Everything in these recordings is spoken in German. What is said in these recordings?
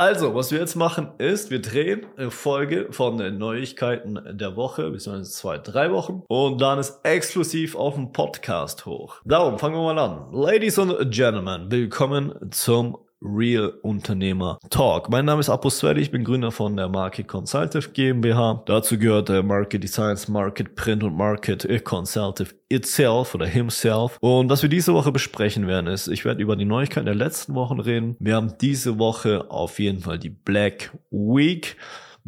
Also, was wir jetzt machen, ist, wir drehen eine Folge von den Neuigkeiten der Woche, beziehungsweise zwei, drei Wochen. Und dann ist exklusiv auf dem Podcast hoch. Darum fangen wir mal an. Ladies and Gentlemen, willkommen zum Real Unternehmer Talk. Mein Name ist Apo Sveri, ich bin Gründer von der Market Consultative GmbH. Dazu gehört der Market Designs, Market Print und Market Consultative itself oder himself. Und was wir diese Woche besprechen werden, ist, ich werde über die Neuigkeiten der letzten Wochen reden. Wir haben diese Woche auf jeden Fall die Black Week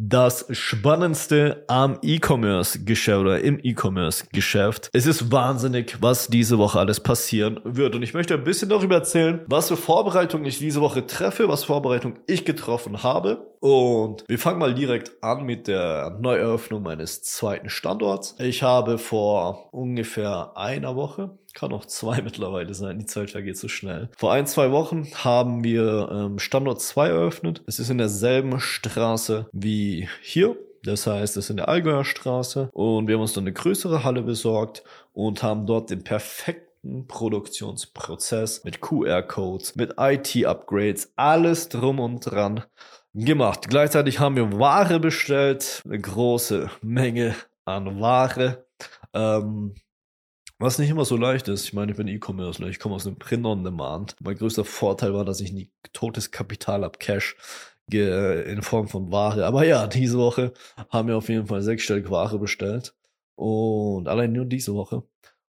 das Spannendste am E-Commerce-Geschäft oder im E-Commerce-Geschäft. Es ist wahnsinnig, was diese Woche alles passieren wird. Und ich möchte ein bisschen darüber erzählen, was für Vorbereitungen ich diese Woche treffe, was Vorbereitungen ich getroffen habe. Und wir fangen mal direkt an mit der Neueröffnung meines zweiten Standorts. Ich habe vor ungefähr einer Woche kann auch zwei mittlerweile sein, die Zeit vergeht so schnell. Vor ein, zwei Wochen haben wir ähm, Standort 2 eröffnet. Es ist in derselben Straße wie hier. Das heißt, es ist in der Allgäuer Straße. Und wir haben uns dann eine größere Halle besorgt und haben dort den perfekten Produktionsprozess mit QR-Codes, mit IT-Upgrades, alles drum und dran gemacht. Gleichzeitig haben wir Ware bestellt, eine große Menge an Ware. Ähm, was nicht immer so leicht ist. Ich meine, ich bin E-Commerce, ich komme aus einem Print on Demand. Mein größter Vorteil war, dass ich nie totes Kapital ab Cash in Form von Ware. Aber ja, diese Woche haben wir auf jeden Fall sechsstellig Ware bestellt. Und allein nur diese Woche.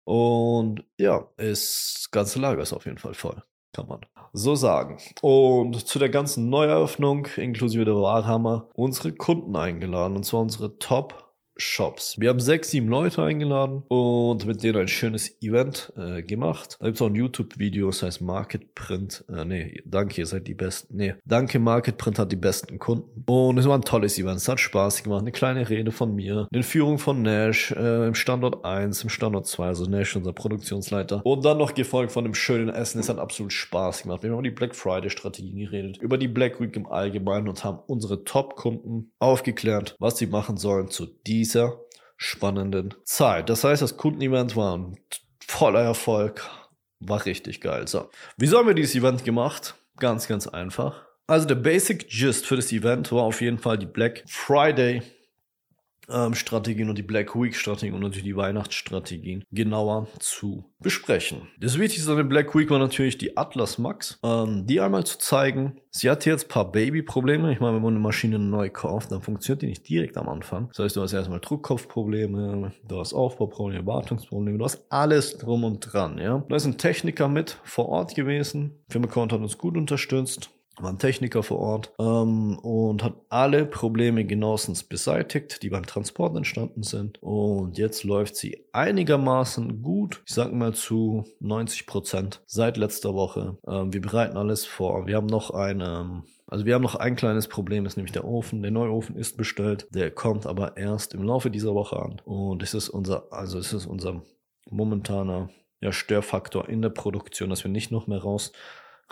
Und ja, das ganze Lager ist auf jeden Fall voll. Kann man so sagen. Und zu der ganzen Neueröffnung, inklusive der Ware, haben wir unsere Kunden eingeladen. Und zwar unsere Top Shops. Wir haben sechs, sieben Leute eingeladen und mit denen ein schönes Event äh, gemacht. Da gibt es auch ein YouTube-Video, das heißt Market Print. Äh, nee, danke, ihr seid die Besten. Nee, danke, Market Print hat die besten Kunden. Und es war ein tolles Event. Es hat Spaß gemacht. Eine kleine Rede von mir. Eine Führung von Nash äh, im Standort 1, im Standort 2, also Nash, unser Produktionsleiter. Und dann noch gefolgt von einem schönen Essen. Es hat absolut Spaß gemacht. Wir haben über die Black Friday-Strategien geredet, über die Black Week im Allgemeinen und haben unsere Top-Kunden aufgeklärt, was sie machen sollen zu diesem dieser spannenden Zeit. Das heißt, das Kundenevent war ein voller Erfolg, war richtig geil. So, wieso haben wir dieses Event gemacht? Ganz, ganz einfach. Also der Basic Gist für das Event war auf jeden Fall die Black Friday ähm, Strategien und die Black Week Strategien und natürlich die Weihnachtsstrategien genauer zu besprechen. Das Wichtigste an der Black Week war natürlich die Atlas Max, ähm, die einmal zu zeigen. Sie hatte jetzt ein paar Baby-Probleme. Ich meine, wenn man eine Maschine neu kauft, dann funktioniert die nicht direkt am Anfang. Das heißt, du hast erstmal Druckkopfprobleme, du hast Aufbauprobleme, Wartungsprobleme, du hast alles drum und dran, ja. Da ist ein Techniker mit vor Ort gewesen. Firma Count hat uns gut unterstützt war ein Techniker vor Ort ähm, und hat alle Probleme genauestens beseitigt, die beim Transport entstanden sind. Und jetzt läuft sie einigermaßen gut, ich sag mal zu 90 Prozent seit letzter Woche. Ähm, wir bereiten alles vor. Wir haben noch eine ähm, also wir haben noch ein kleines Problem, ist nämlich der Ofen. Der neue Ofen ist bestellt, der kommt aber erst im Laufe dieser Woche an. Und es ist unser, also es ist unser momentaner ja, Störfaktor in der Produktion, dass wir nicht noch mehr raus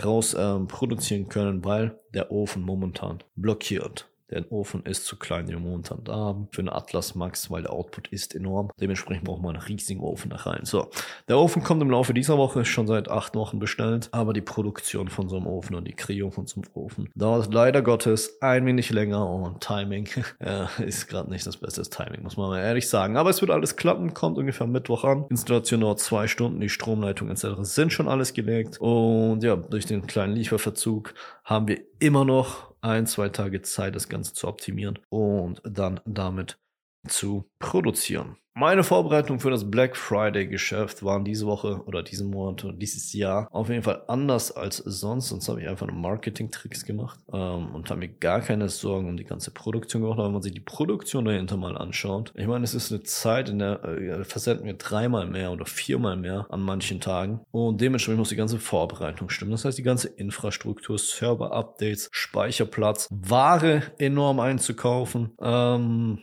raus ähm, produzieren können, weil der Ofen momentan blockiert. Der Ofen ist zu klein, den wir momentan haben. Für eine Atlas Max, weil der Output ist enorm. Dementsprechend brauchen wir einen riesigen Ofen da rein. So, der Ofen kommt im Laufe dieser Woche, ist schon seit acht Wochen bestellt. Aber die Produktion von so einem Ofen und die Kreierung von so einem Ofen dauert leider Gottes ein wenig länger. Und Timing äh, ist gerade nicht das beste Timing, muss man mal ehrlich sagen. Aber es wird alles klappen, kommt ungefähr Mittwoch an. Installation dauert zwei Stunden, die Stromleitung etc. sind schon alles gelegt. Und ja, durch den kleinen Lieferverzug haben wir immer noch ein, zwei Tage Zeit, das Ganze zu optimieren und dann damit zu produzieren. Meine Vorbereitung für das Black Friday Geschäft waren diese Woche oder diesen Monat oder dieses Jahr auf jeden Fall anders als sonst. Sonst habe ich einfach nur Marketing-Tricks gemacht ähm, und habe mir gar keine Sorgen um die ganze Produktion gemacht. Aber wenn man sich die Produktion dahinter mal anschaut, ich meine, es ist eine Zeit, in der äh, versenden wir dreimal mehr oder viermal mehr an manchen Tagen und dementsprechend muss die ganze Vorbereitung stimmen. Das heißt, die ganze Infrastruktur, Server-Updates, Speicherplatz, Ware enorm einzukaufen. Ähm,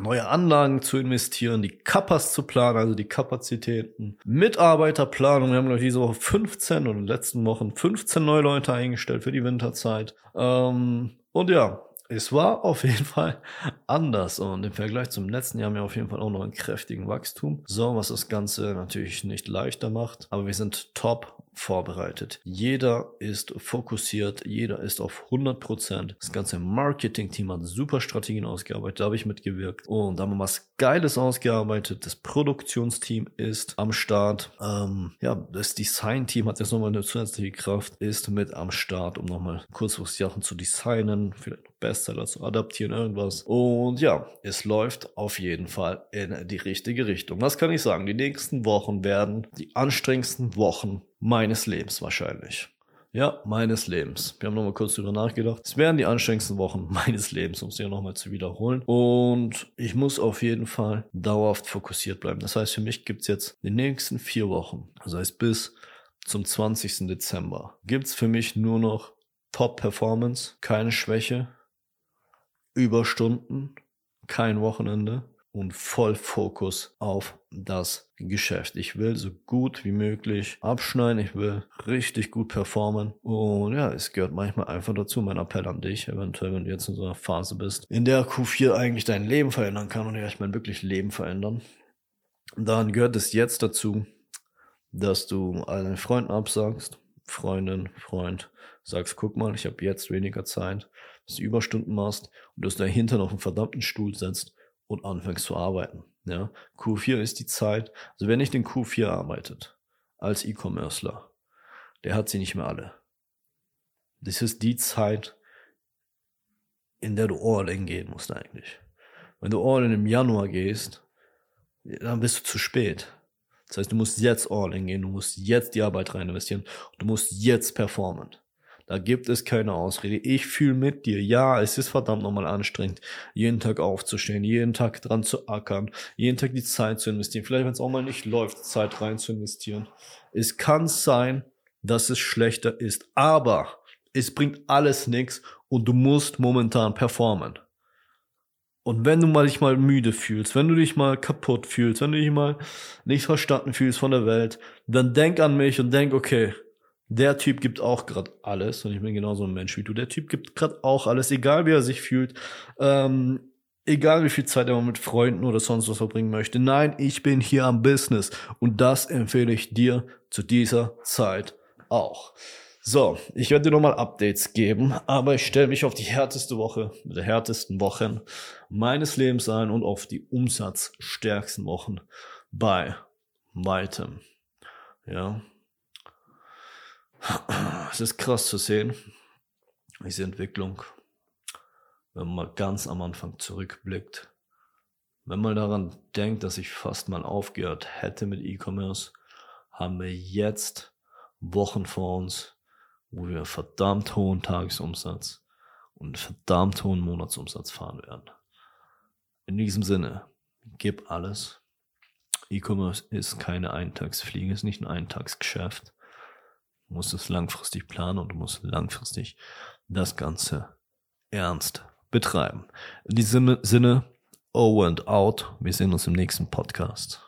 neue Anlagen zu investieren, die Kappas zu planen, also die Kapazitäten, Mitarbeiterplanung. Wir haben, glaube ich, diese Woche 15 oder in den letzten Wochen 15 neue Leute eingestellt für die Winterzeit. Ähm, und ja, es war auf jeden Fall anders und im Vergleich zum letzten Jahr haben wir auf jeden Fall auch noch einen kräftigen Wachstum. So, was das Ganze natürlich nicht leichter macht, aber wir sind top vorbereitet. Jeder ist fokussiert, jeder ist auf 100 Prozent. Das ganze Marketing-Team hat super Strategien ausgearbeitet, da habe ich mitgewirkt und da haben wir was Geiles ausgearbeitet. Das Produktionsteam ist am Start. Ähm, ja, das Design-Team hat jetzt nochmal eine zusätzliche Kraft, ist mit am Start, um nochmal kurzfristig Sachen zu designen, vielleicht Bestseller zu adaptieren, irgendwas. Und ja, es läuft auf jeden Fall in die richtige Richtung. Was kann ich sagen? Die nächsten Wochen werden die anstrengendsten Wochen meines Lebens wahrscheinlich. Ja, meines Lebens. Wir haben nochmal kurz drüber nachgedacht. Es werden die anstrengendsten Wochen meines Lebens, um es hier nochmal zu wiederholen. Und ich muss auf jeden Fall dauerhaft fokussiert bleiben. Das heißt, für mich gibt es jetzt die nächsten vier Wochen, das heißt bis zum 20. Dezember, gibt es für mich nur noch Top-Performance, keine Schwäche, Überstunden, kein Wochenende und voll Fokus auf das Geschäft. Ich will so gut wie möglich abschneiden, ich will richtig gut performen und ja, es gehört manchmal einfach dazu. Mein Appell an dich, eventuell, wenn du jetzt in so einer Phase bist, in der Q4 eigentlich dein Leben verändern kann und ja, ich meine wirklich Leben verändern, dann gehört es jetzt dazu, dass du allen Freunden absagst, Freundin, Freund, sagst, guck mal, ich habe jetzt weniger Zeit, dass du Überstunden machst und dass du dahinter noch einen verdammten Stuhl setzt und anfängst zu arbeiten. Ja, Q4 ist die Zeit, also wer nicht in Q4 arbeitet, als E-Commercer, der hat sie nicht mehr alle. Das ist die Zeit, in der du all in gehen musst eigentlich. Wenn du all in im Januar gehst, dann bist du zu spät. Das heißt, du musst jetzt all in gehen, du musst jetzt die Arbeit rein investieren, du musst jetzt performen. Da gibt es keine Ausrede. Ich fühle mit dir. Ja, es ist verdammt nochmal anstrengend, jeden Tag aufzustehen, jeden Tag dran zu ackern, jeden Tag die Zeit zu investieren. Vielleicht, wenn es auch mal nicht läuft, Zeit rein zu investieren. Es kann sein, dass es schlechter ist, aber es bringt alles nichts und du musst momentan performen. Und wenn du mal dich mal müde fühlst, wenn du dich mal kaputt fühlst, wenn du dich mal nicht verstanden fühlst von der Welt, dann denk an mich und denk, okay, der Typ gibt auch gerade alles und ich bin genauso ein Mensch wie du. Der Typ gibt gerade auch alles, egal wie er sich fühlt, ähm, egal wie viel Zeit er mit Freunden oder sonst was verbringen möchte. Nein, ich bin hier am Business und das empfehle ich dir zu dieser Zeit auch. So, ich werde dir nochmal Updates geben, aber ich stelle mich auf die härteste Woche, der härtesten Wochen meines Lebens ein und auf die umsatzstärksten Wochen bei weitem. Ja, es ist krass zu sehen, diese Entwicklung, wenn man mal ganz am Anfang zurückblickt. Wenn man daran denkt, dass ich fast mal aufgehört hätte mit E-Commerce, haben wir jetzt Wochen vor uns, wo wir verdammt hohen Tagesumsatz und verdammt hohen Monatsumsatz fahren werden. In diesem Sinne, gib alles. E-Commerce ist keine Eintagsfliege, ist nicht ein Eintagsgeschäft. Du musst es langfristig planen und du musst langfristig das Ganze ernst betreiben. In diesem Sinne, over and out. Wir sehen uns im nächsten Podcast.